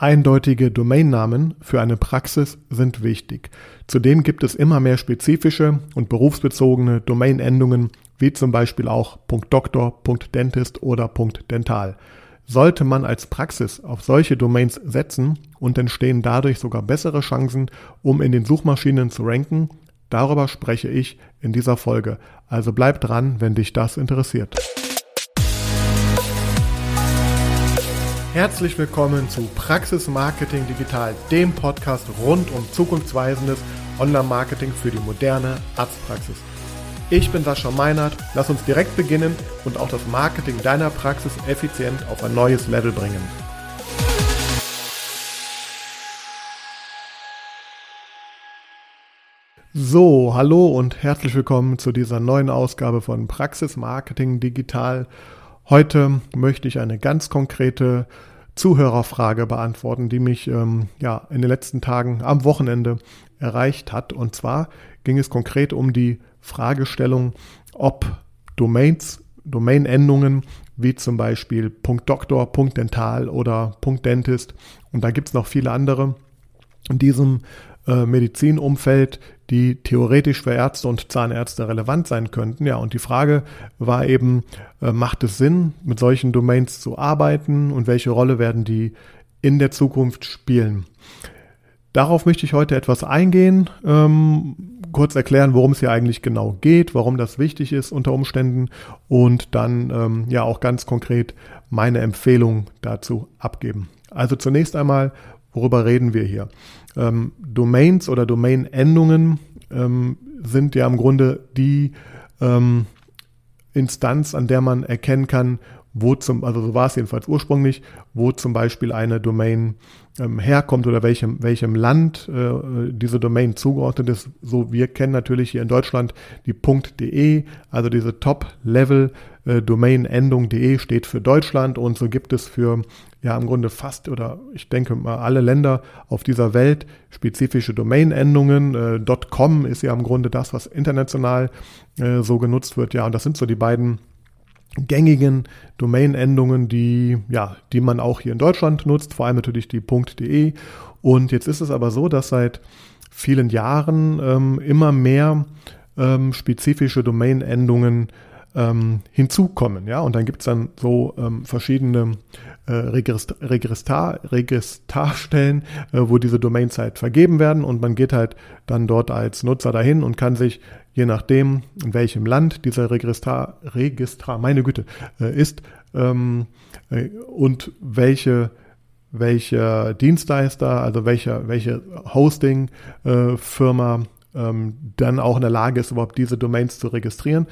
Eindeutige Domainnamen für eine Praxis sind wichtig. Zudem gibt es immer mehr spezifische und berufsbezogene Domainendungen, wie zum Beispiel auch .doktor, .dentist oder .dental. Sollte man als Praxis auf solche Domains setzen und entstehen dadurch sogar bessere Chancen, um in den Suchmaschinen zu ranken, darüber spreche ich in dieser Folge. Also bleib dran, wenn dich das interessiert. Herzlich willkommen zu Praxis Marketing Digital, dem Podcast rund um zukunftsweisendes Online-Marketing für die moderne Arztpraxis. Ich bin Sascha Meinert, lass uns direkt beginnen und auch das Marketing deiner Praxis effizient auf ein neues Level bringen. So, hallo und herzlich willkommen zu dieser neuen Ausgabe von Praxis Marketing Digital. Heute möchte ich eine ganz konkrete Zuhörerfrage beantworten, die mich ähm, ja in den letzten Tagen am Wochenende erreicht hat. Und zwar ging es konkret um die Fragestellung, ob Domains, Domainendungen wie zum Beispiel .doktor, .dental oder .dentist und da gibt es noch viele andere in diesem äh, Medizinumfeld, die theoretisch für Ärzte und Zahnärzte relevant sein könnten. Ja, und die Frage war eben, äh, macht es Sinn, mit solchen Domains zu arbeiten und welche Rolle werden die in der Zukunft spielen? Darauf möchte ich heute etwas eingehen, ähm, kurz erklären, worum es hier eigentlich genau geht, warum das wichtig ist unter Umständen und dann ähm, ja auch ganz konkret meine Empfehlung dazu abgeben. Also zunächst einmal, worüber reden wir hier? Ähm, Domains oder Domain-Endungen ähm, sind ja im Grunde die ähm, Instanz, an der man erkennen kann, wo zum, also so war es jedenfalls ursprünglich, wo zum Beispiel eine Domain ähm, herkommt oder welchem, welchem Land äh, diese Domain zugeordnet ist. So, wir kennen natürlich hier in Deutschland die .de, also diese Top-Level äh, Domain-Endung.de steht für Deutschland und so gibt es für ja im Grunde fast oder ich denke mal alle Länder auf dieser Welt spezifische Domain-Endungen. Äh, .com ist ja im Grunde das, was international äh, so genutzt wird. Ja, und das sind so die beiden gängigen Domain-Endungen, die, ja, die man auch hier in Deutschland nutzt, vor allem natürlich die .de. Und jetzt ist es aber so, dass seit vielen Jahren ähm, immer mehr ähm, spezifische Domain-Endungen ähm, hinzukommen. Ja? Und dann gibt es dann so ähm, verschiedene äh, Registrar, Registrarstellen, äh, wo diese Domains halt vergeben werden und man geht halt dann dort als Nutzer dahin und kann sich je nachdem, in welchem Land dieser Registrar, Registrar meine Güte, äh, ist ähm, äh, und welche welche Dienstleister, also welche, welche Hosting-Firma äh, ähm, dann auch in der Lage ist, überhaupt diese Domains zu registrieren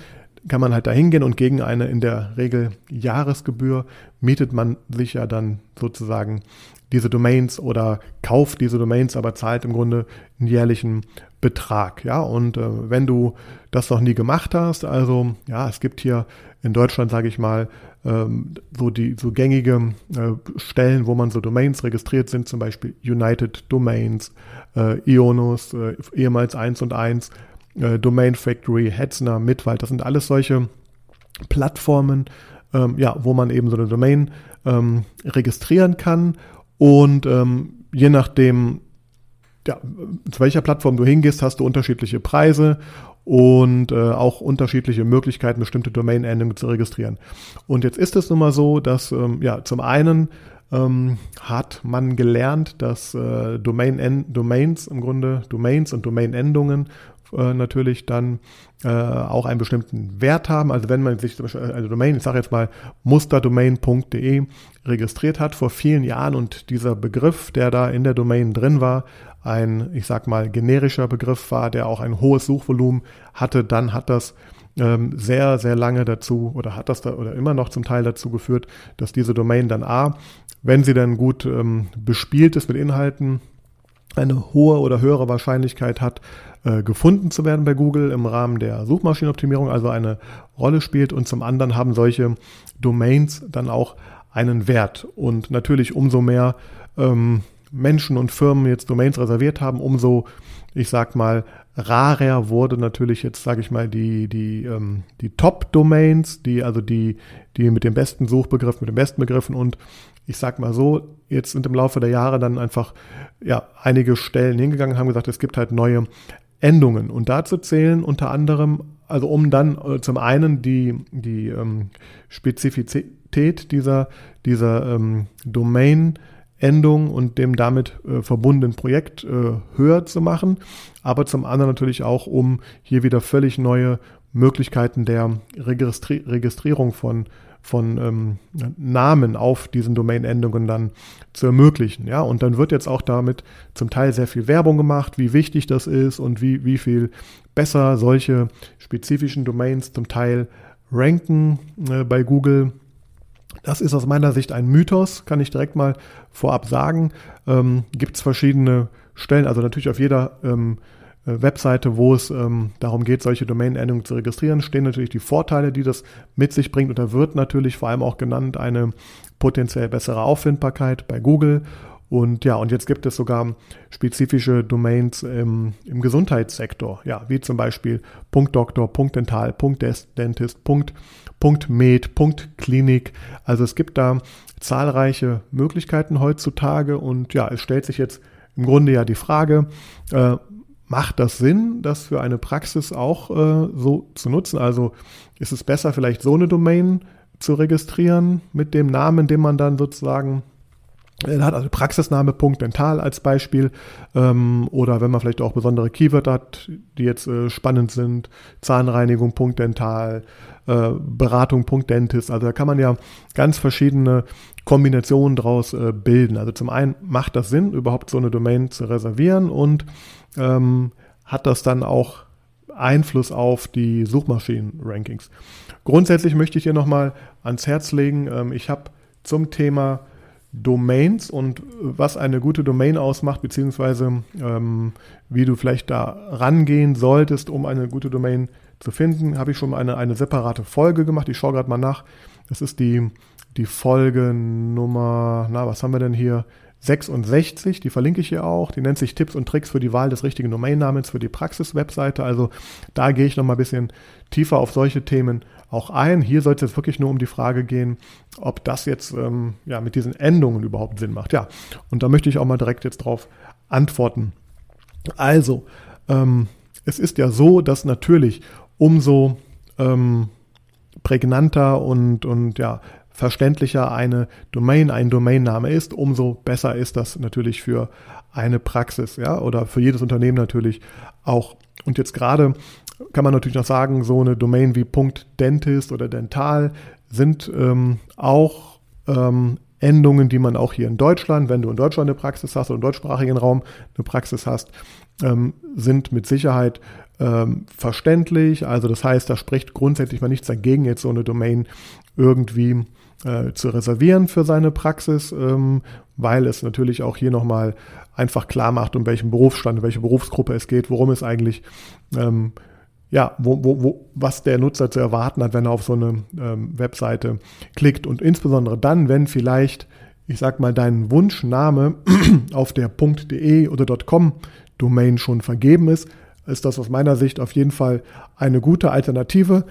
kann man halt da hingehen und gegen eine in der Regel Jahresgebühr mietet man sich ja dann sozusagen diese Domains oder kauft diese Domains, aber zahlt im Grunde einen jährlichen Betrag. Ja, und äh, wenn du das noch nie gemacht hast, also ja, es gibt hier in Deutschland, sage ich mal, ähm, so die so gängige äh, Stellen, wo man so Domains registriert sind, zum Beispiel United Domains, äh, Ionus, äh, ehemals 1 und 1 äh, Domain Factory, Hetzner, Mitwald, das sind alles solche Plattformen, ähm, ja, wo man eben so eine Domain ähm, registrieren kann und ähm, je nachdem, ja, zu welcher Plattform du hingehst, hast du unterschiedliche Preise und äh, auch unterschiedliche Möglichkeiten, bestimmte Domain-Endungen zu registrieren. Und jetzt ist es nun mal so, dass ähm, ja zum einen ähm, hat man gelernt, dass äh, Domain Domains im Grunde Domains und Domain-Endungen äh, natürlich dann äh, auch einen bestimmten Wert haben. Also wenn man sich zum Beispiel eine Domain, ich sage jetzt mal musterdomain.de registriert hat vor vielen Jahren und dieser Begriff, der da in der Domain drin war, ein, ich sag mal, generischer Begriff war, der auch ein hohes Suchvolumen hatte, dann hat das ähm, sehr, sehr lange dazu oder hat das da oder immer noch zum Teil dazu geführt, dass diese Domain dann A, wenn sie dann gut ähm, bespielt ist mit Inhalten, eine hohe oder höhere Wahrscheinlichkeit hat, äh, gefunden zu werden bei Google im Rahmen der Suchmaschinenoptimierung, also eine Rolle spielt. Und zum anderen haben solche Domains dann auch einen Wert. Und natürlich umso mehr ähm, Menschen und Firmen jetzt Domains reserviert haben, umso, ich sag mal, rarer wurde natürlich jetzt, sage ich mal, die, die, ähm, die Top-Domains, die, also die, die mit dem besten Suchbegriff, mit den besten Begriffen und ich sag mal so, jetzt sind im Laufe der Jahre dann einfach ja einige Stellen hingegangen, haben gesagt, es gibt halt neue Endungen. Und dazu zählen unter anderem, also um dann äh, zum einen die, die ähm, Spezifität dieser, dieser ähm, Domain-Endung und dem damit äh, verbundenen Projekt äh, höher zu machen, aber zum anderen natürlich auch, um hier wieder völlig neue Möglichkeiten der Registri Registrierung von von ähm, Namen auf diesen Domain-Endungen dann zu ermöglichen. Ja, und dann wird jetzt auch damit zum Teil sehr viel Werbung gemacht, wie wichtig das ist und wie, wie viel besser solche spezifischen Domains zum Teil ranken äh, bei Google. Das ist aus meiner Sicht ein Mythos, kann ich direkt mal vorab sagen. Ähm, Gibt es verschiedene Stellen, also natürlich auf jeder ähm, äh, Webseite, wo es ähm, darum geht, solche Domain-Endungen zu registrieren, stehen natürlich die Vorteile, die das mit sich bringt. Und da wird natürlich vor allem auch genannt eine potenziell bessere Auffindbarkeit bei Google. Und ja, und jetzt gibt es sogar spezifische Domains im, im Gesundheitssektor, ja, wie zum Beispiel .doktor, .dental, .dentist, .med, .klinik. Also es gibt da zahlreiche Möglichkeiten heutzutage und ja, es stellt sich jetzt im Grunde ja die Frage, äh, macht das Sinn, das für eine Praxis auch äh, so zu nutzen? Also ist es besser, vielleicht so eine Domain zu registrieren mit dem Namen, den man dann sozusagen äh, hat, also Praxisname Dental als Beispiel ähm, oder wenn man vielleicht auch besondere Keywords hat, die jetzt äh, spannend sind, Zahnreinigung Dental, äh, Beratung Dentist, also da kann man ja ganz verschiedene Kombinationen draus äh, bilden. Also zum einen macht das Sinn, überhaupt so eine Domain zu reservieren und ähm, hat das dann auch Einfluss auf die Suchmaschinen-Rankings. Grundsätzlich möchte ich hier nochmal ans Herz legen, ähm, ich habe zum Thema Domains und was eine gute Domain ausmacht, beziehungsweise ähm, wie du vielleicht da rangehen solltest, um eine gute Domain zu finden, habe ich schon eine, eine separate Folge gemacht. Ich schaue gerade mal nach. Das ist die, die Folge Nummer, na, was haben wir denn hier? 66, die verlinke ich hier auch. Die nennt sich Tipps und Tricks für die Wahl des richtigen Domainnamens für die Praxis-Webseite. Also da gehe ich nochmal ein bisschen tiefer auf solche Themen auch ein. Hier soll es wirklich nur um die Frage gehen, ob das jetzt ähm, ja, mit diesen Endungen überhaupt Sinn macht. Ja, und da möchte ich auch mal direkt jetzt drauf antworten. Also, ähm, es ist ja so, dass natürlich umso ähm, prägnanter und, und ja, verständlicher eine Domain, ein Domainname ist, umso besser ist das natürlich für eine Praxis, ja, oder für jedes Unternehmen natürlich auch. Und jetzt gerade kann man natürlich noch sagen, so eine Domain wie .dentist oder dental sind ähm, auch ähm, Endungen, die man auch hier in Deutschland, wenn du in Deutschland eine Praxis hast oder im deutschsprachigen Raum eine Praxis hast, ähm, sind mit Sicherheit ähm, verständlich. Also das heißt, da spricht grundsätzlich mal nichts dagegen, jetzt so eine Domain irgendwie äh, zu reservieren für seine Praxis, ähm, weil es natürlich auch hier nochmal einfach klar macht, um welchen Berufsstand, welche Berufsgruppe es geht, worum es eigentlich, ähm, ja, wo, wo, wo, was der Nutzer zu erwarten hat, wenn er auf so eine ähm, Webseite klickt. Und insbesondere dann, wenn vielleicht, ich sag mal, dein Wunschname auf der .de oder .com Domain schon vergeben ist, ist das aus meiner Sicht auf jeden Fall eine gute Alternative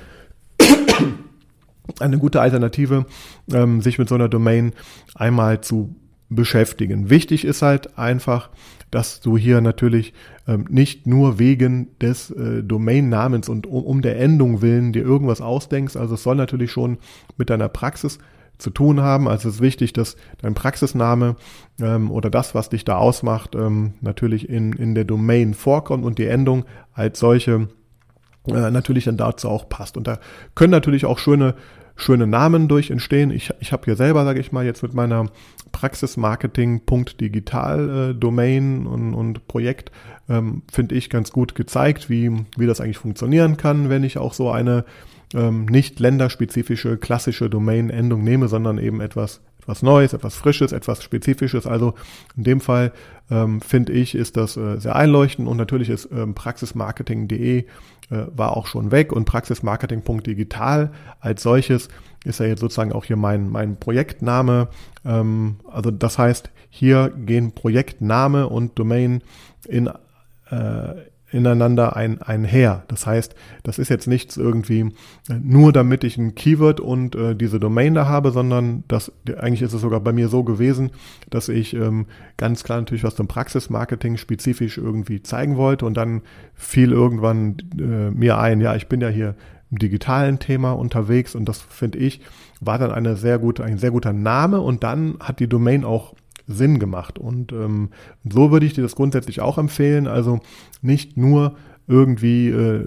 eine gute Alternative, ähm, sich mit so einer Domain einmal zu beschäftigen. Wichtig ist halt einfach, dass du hier natürlich ähm, nicht nur wegen des äh, Domainnamens und um, um, der Endung willen dir irgendwas ausdenkst. Also es soll natürlich schon mit deiner Praxis zu tun haben. Also es ist wichtig, dass dein Praxisname ähm, oder das, was dich da ausmacht, ähm, natürlich in, in der Domain vorkommt und die Endung als solche äh, natürlich dann dazu auch passt. Und da können natürlich auch schöne schöne Namen durch entstehen. Ich, ich habe hier selber, sage ich mal, jetzt mit meiner Praxismarketing.digital äh, Domain und, und Projekt ähm, finde ich ganz gut gezeigt, wie, wie das eigentlich funktionieren kann, wenn ich auch so eine ähm, nicht länderspezifische klassische Domain-Endung nehme, sondern eben etwas etwas Neues, etwas Frisches, etwas Spezifisches. Also in dem Fall ähm, finde ich, ist das äh, sehr einleuchtend und natürlich ist ähm, praxismarketing.de war auch schon weg und praxismarketing.digital als solches ist ja jetzt sozusagen auch hier mein, mein Projektname. Ähm, also das heißt, hier gehen Projektname und Domain in, äh, ineinander ein, einher. Das heißt, das ist jetzt nichts irgendwie äh, nur damit ich ein Keyword und äh, diese Domain da habe, sondern das, eigentlich ist es sogar bei mir so gewesen, dass ich ähm, ganz klar natürlich was zum Praxismarketing spezifisch irgendwie zeigen wollte und dann fiel irgendwann äh, mir ein, ja, ich bin ja hier im digitalen Thema unterwegs und das finde ich war dann eine sehr gute, ein sehr guter Name und dann hat die Domain auch Sinn gemacht. Und ähm, so würde ich dir das grundsätzlich auch empfehlen. Also nicht nur irgendwie äh,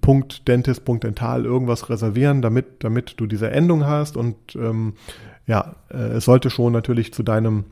Punkt Dentist, Punkt Dental irgendwas reservieren, damit, damit du diese Endung hast. Und ähm, ja, äh, es sollte schon natürlich zu deinem,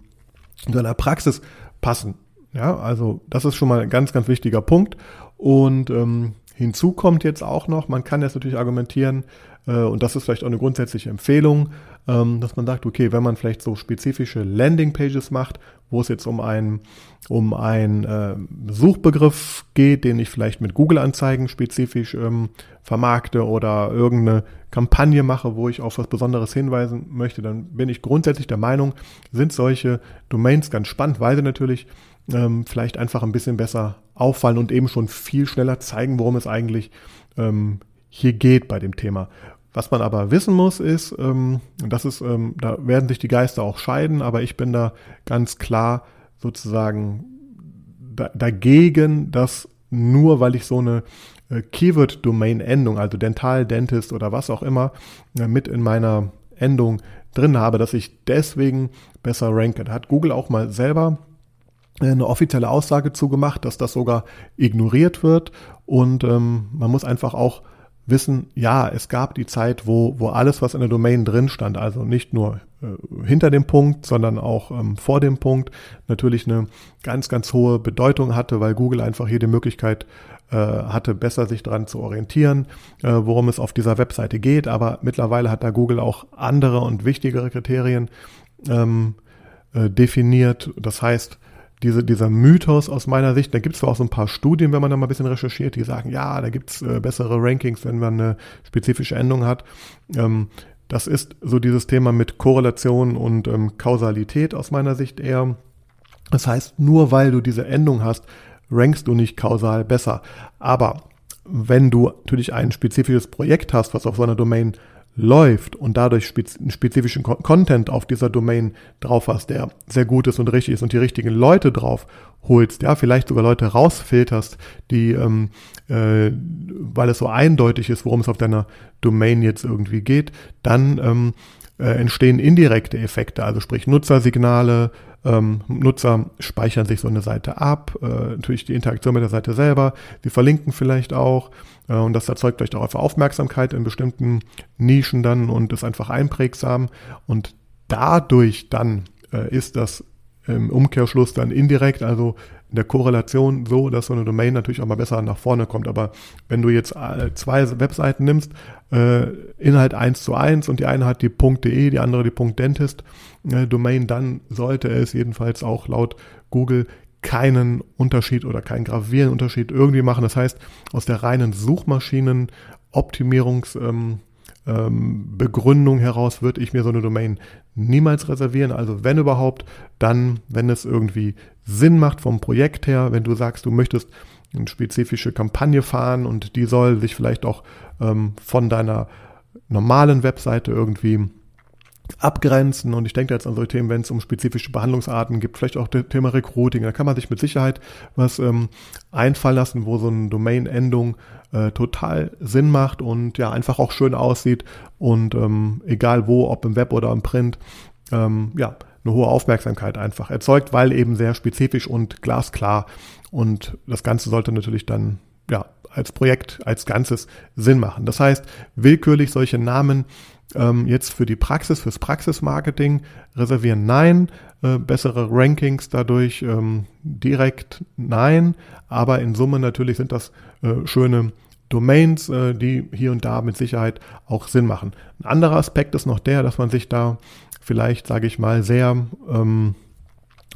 deiner Praxis passen. Ja, also das ist schon mal ein ganz, ganz wichtiger Punkt. Und ähm, hinzu kommt jetzt auch noch, man kann jetzt natürlich argumentieren, äh, und das ist vielleicht auch eine grundsätzliche Empfehlung, ähm, dass man sagt, okay, wenn man vielleicht so spezifische Landingpages macht, wo es jetzt um einen um einen äh, Suchbegriff geht, den ich vielleicht mit Google-Anzeigen spezifisch ähm, vermarkte oder irgendeine Kampagne mache, wo ich auf was Besonderes hinweisen möchte, dann bin ich grundsätzlich der Meinung, sind solche Domains ganz spannend, weil sie natürlich ähm, vielleicht einfach ein bisschen besser auffallen und eben schon viel schneller zeigen, worum es eigentlich ähm, hier geht bei dem Thema. Was man aber wissen muss, ist, ähm, das ist, ähm, da werden sich die Geister auch scheiden, aber ich bin da ganz klar sozusagen da, dagegen, dass nur weil ich so eine äh, Keyword-Domain-Endung, also Dental, Dentist oder was auch immer, äh, mit in meiner Endung drin habe, dass ich deswegen besser ranke. Da hat Google auch mal selber äh, eine offizielle Aussage zugemacht, dass das sogar ignoriert wird und ähm, man muss einfach auch wissen, ja, es gab die Zeit, wo, wo alles, was in der Domain drin stand, also nicht nur äh, hinter dem Punkt, sondern auch ähm, vor dem Punkt, natürlich eine ganz, ganz hohe Bedeutung hatte, weil Google einfach hier die Möglichkeit äh, hatte, besser sich daran zu orientieren, äh, worum es auf dieser Webseite geht. Aber mittlerweile hat da Google auch andere und wichtigere Kriterien ähm, äh, definiert. Das heißt, diese, dieser Mythos aus meiner Sicht, da gibt es zwar auch so ein paar Studien, wenn man da mal ein bisschen recherchiert, die sagen, ja, da gibt's äh, bessere Rankings, wenn man eine spezifische Endung hat. Ähm, das ist so dieses Thema mit Korrelation und ähm, Kausalität aus meiner Sicht eher. Das heißt, nur weil du diese Endung hast, rankst du nicht kausal besser. Aber wenn du natürlich ein spezifisches Projekt hast, was auf so einer Domain läuft und dadurch spezifischen Content auf dieser Domain drauf hast, der sehr gut ist und richtig ist und die richtigen Leute drauf holst, ja, vielleicht sogar Leute rausfilterst, die, ähm, äh, weil es so eindeutig ist, worum es auf deiner Domain jetzt irgendwie geht, dann ähm, äh, entstehen indirekte Effekte, also sprich Nutzersignale, ähm, Nutzer speichern sich so eine Seite ab, äh, natürlich die Interaktion mit der Seite selber, sie verlinken vielleicht auch äh, und das erzeugt vielleicht auch einfach Aufmerksamkeit in bestimmten Nischen dann und ist einfach einprägsam. Und dadurch dann äh, ist das im Umkehrschluss dann indirekt, also in der Korrelation so, dass so eine Domain natürlich auch mal besser nach vorne kommt. Aber wenn du jetzt äh, zwei Webseiten nimmst, äh, Inhalt eins zu eins und die eine hat die .de, die andere die .dentist äh, Domain, dann sollte es jedenfalls auch laut Google keinen Unterschied oder keinen gravierenden Unterschied irgendwie machen. Das heißt, aus der reinen Suchmaschinen-Optimierungs- ähm, ähm, Begründung heraus würde ich mir so eine Domain niemals reservieren. Also wenn überhaupt, dann, wenn es irgendwie Sinn macht vom Projekt her, wenn du sagst, du möchtest eine spezifische Kampagne fahren und die soll sich vielleicht auch ähm, von deiner normalen Webseite irgendwie abgrenzen. Und ich denke jetzt an solche Themen, wenn es um spezifische Behandlungsarten gibt, vielleicht auch das Thema Recruiting. Da kann man sich mit Sicherheit was ähm, einfallen lassen, wo so eine Domain-Endung äh, total Sinn macht und ja einfach auch schön aussieht. Und ähm, egal wo, ob im Web oder im Print, ähm, ja, eine hohe Aufmerksamkeit einfach erzeugt, weil eben sehr spezifisch und glasklar. Und das Ganze sollte natürlich dann ja als Projekt, als Ganzes Sinn machen. Das heißt, willkürlich solche Namen ähm, jetzt für die Praxis, fürs Praxismarketing reservieren, nein. Äh, bessere Rankings dadurch ähm, direkt, nein. Aber in Summe natürlich sind das äh, schöne Domains, äh, die hier und da mit Sicherheit auch Sinn machen. Ein anderer Aspekt ist noch der, dass man sich da vielleicht, sage ich mal, sehr ähm,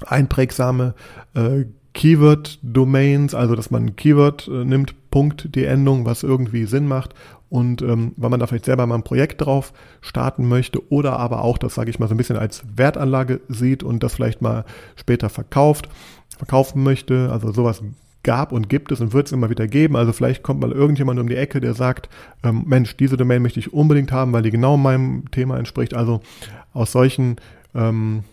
einprägsame äh, Keyword-Domains, also dass man ein Keyword äh, nimmt, Punkt die Endung, was irgendwie Sinn macht und ähm, weil man da vielleicht selber mal ein Projekt drauf starten möchte oder aber auch das, sage ich mal, so ein bisschen als Wertanlage sieht und das vielleicht mal später verkauft, verkaufen möchte. Also sowas gab und gibt es und wird es immer wieder geben. Also vielleicht kommt mal irgendjemand um die Ecke, der sagt, ähm, Mensch, diese Domain möchte ich unbedingt haben, weil die genau meinem Thema entspricht. Also aus solchen ähm,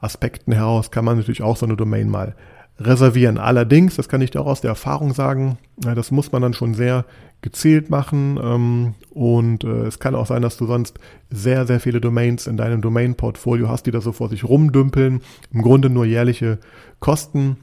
Aspekten heraus kann man natürlich auch so eine Domain mal reservieren. Allerdings, das kann ich dir auch aus der Erfahrung sagen, das muss man dann schon sehr gezielt machen ähm, und äh, es kann auch sein, dass du sonst sehr, sehr viele Domains in deinem Domain-Portfolio hast, die da so vor sich rumdümpeln, im Grunde nur jährliche Kosten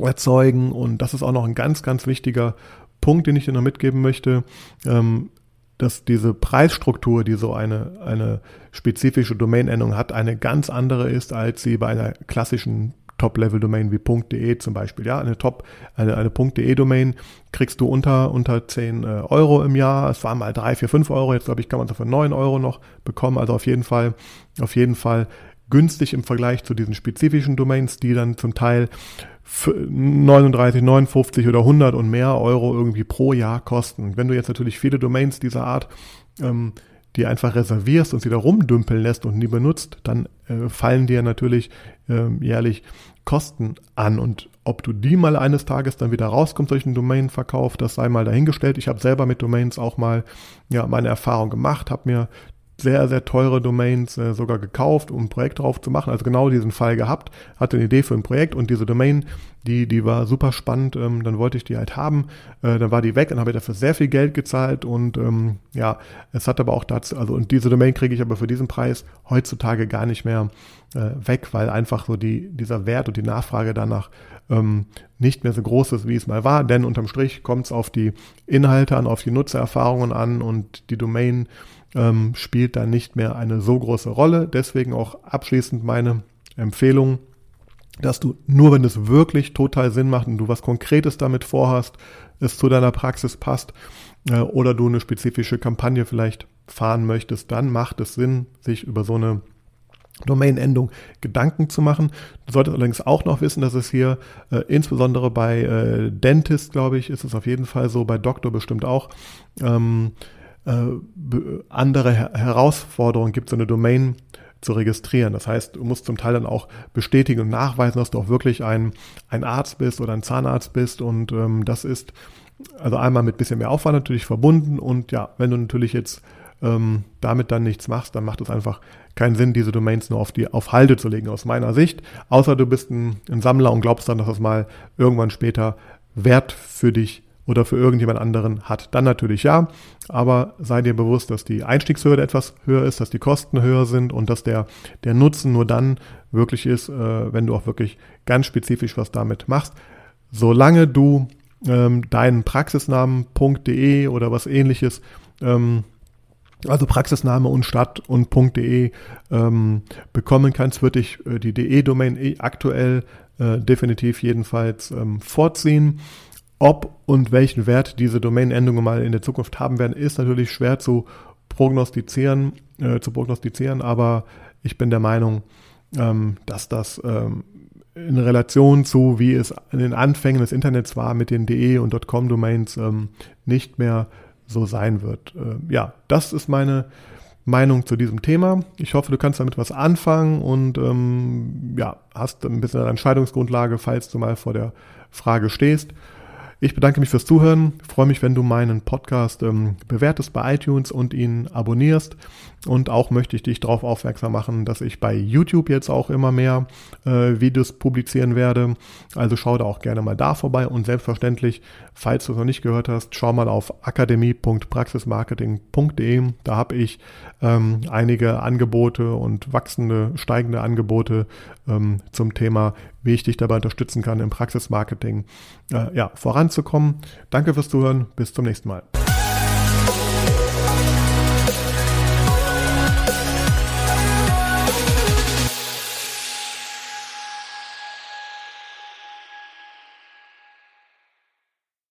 erzeugen und das ist auch noch ein ganz, ganz wichtiger Punkt, den ich dir noch mitgeben möchte. Ähm, dass diese Preisstruktur, die so eine, eine spezifische Domain-Endung hat, eine ganz andere ist, als sie bei einer klassischen Top-Level-Domain wie .de zum Beispiel. Ja, eine Top, eine, eine .de-Domain kriegst du unter, unter 10 äh, Euro im Jahr. Es waren mal 3, 4, 5 Euro. Jetzt glaube ich, kann man es für 9 Euro noch bekommen. Also auf jeden Fall, auf jeden Fall günstig im Vergleich zu diesen spezifischen Domains, die dann zum Teil 39, 59 oder 100 und mehr Euro irgendwie pro Jahr kosten. Wenn du jetzt natürlich viele Domains dieser Art ähm, die einfach reservierst und sie da rumdümpeln lässt und nie benutzt, dann äh, fallen dir natürlich äh, jährlich Kosten an. Und ob du die mal eines Tages dann wieder rauskommst durch einen Domain-Verkauf, das sei mal dahingestellt. Ich habe selber mit Domains auch mal ja meine Erfahrung gemacht, habe mir sehr, sehr teure Domains äh, sogar gekauft, um ein Projekt drauf zu machen. Also genau diesen Fall gehabt, hatte eine Idee für ein Projekt und diese Domain, die, die war super spannend. Ähm, dann wollte ich die halt haben. Äh, dann war die weg, dann habe ich dafür sehr viel Geld gezahlt und ähm, ja, es hat aber auch dazu, also und diese Domain kriege ich aber für diesen Preis heutzutage gar nicht mehr äh, weg, weil einfach so die, dieser Wert und die Nachfrage danach ähm, nicht mehr so groß ist, wie es mal war. Denn unterm Strich kommt es auf die Inhalte an, auf die Nutzererfahrungen an und die Domain ähm, spielt da nicht mehr eine so große Rolle. Deswegen auch abschließend meine Empfehlung, dass du nur wenn es wirklich total Sinn macht und du was Konkretes damit vorhast, es zu deiner Praxis passt äh, oder du eine spezifische Kampagne vielleicht fahren möchtest, dann macht es Sinn, sich über so eine Domain-Endung Gedanken zu machen. Du solltest allerdings auch noch wissen, dass es hier äh, insbesondere bei äh, Dentist, glaube ich, ist es auf jeden Fall so, bei Doktor bestimmt auch, ähm, äh, andere Her Herausforderungen gibt, so eine Domain zu registrieren. Das heißt, du musst zum Teil dann auch bestätigen und nachweisen, dass du auch wirklich ein, ein Arzt bist oder ein Zahnarzt bist. Und ähm, das ist also einmal mit bisschen mehr Aufwand natürlich verbunden. Und ja, wenn du natürlich jetzt ähm, damit dann nichts machst, dann macht es einfach keinen Sinn, diese Domains nur auf die auf Halde zu legen, aus meiner Sicht. Außer du bist ein, ein Sammler und glaubst dann, dass das mal irgendwann später Wert für dich oder für irgendjemand anderen hat. Dann natürlich ja, aber sei dir bewusst, dass die Einstiegshürde etwas höher ist, dass die Kosten höher sind und dass der, der Nutzen nur dann wirklich ist, äh, wenn du auch wirklich ganz spezifisch was damit machst. Solange du ähm, deinen Praxisnamen.de oder was ähnliches, ähm, also Praxisname und Stadt und .de ähm, bekommen kannst, würde ich äh, die DE-Domain eh aktuell äh, definitiv jedenfalls ähm, vorziehen. Ob und welchen Wert diese Domain-Endungen mal in der Zukunft haben werden, ist natürlich schwer zu prognostizieren, äh, zu prognostizieren, aber ich bin der Meinung, ähm, dass das ähm, in Relation zu, wie es in den Anfängen des Internets war mit den .de und .com-Domains, ähm, nicht mehr so sein wird. Äh, ja, das ist meine Meinung zu diesem Thema. Ich hoffe, du kannst damit was anfangen und ähm, ja, hast ein bisschen eine Entscheidungsgrundlage, falls du mal vor der Frage stehst. Ich bedanke mich fürs Zuhören, freue mich, wenn du meinen Podcast ähm, bewertest bei iTunes und ihn abonnierst. Und auch möchte ich dich darauf aufmerksam machen, dass ich bei YouTube jetzt auch immer mehr äh, Videos publizieren werde. Also schau da auch gerne mal da vorbei. Und selbstverständlich, falls du es noch nicht gehört hast, schau mal auf akademie.praxismarketing.de. Da habe ich ähm, einige Angebote und wachsende, steigende Angebote ähm, zum Thema, wie ich dich dabei unterstützen kann, im Praxismarketing äh, ja, voranzukommen. Danke fürs Zuhören. Bis zum nächsten Mal.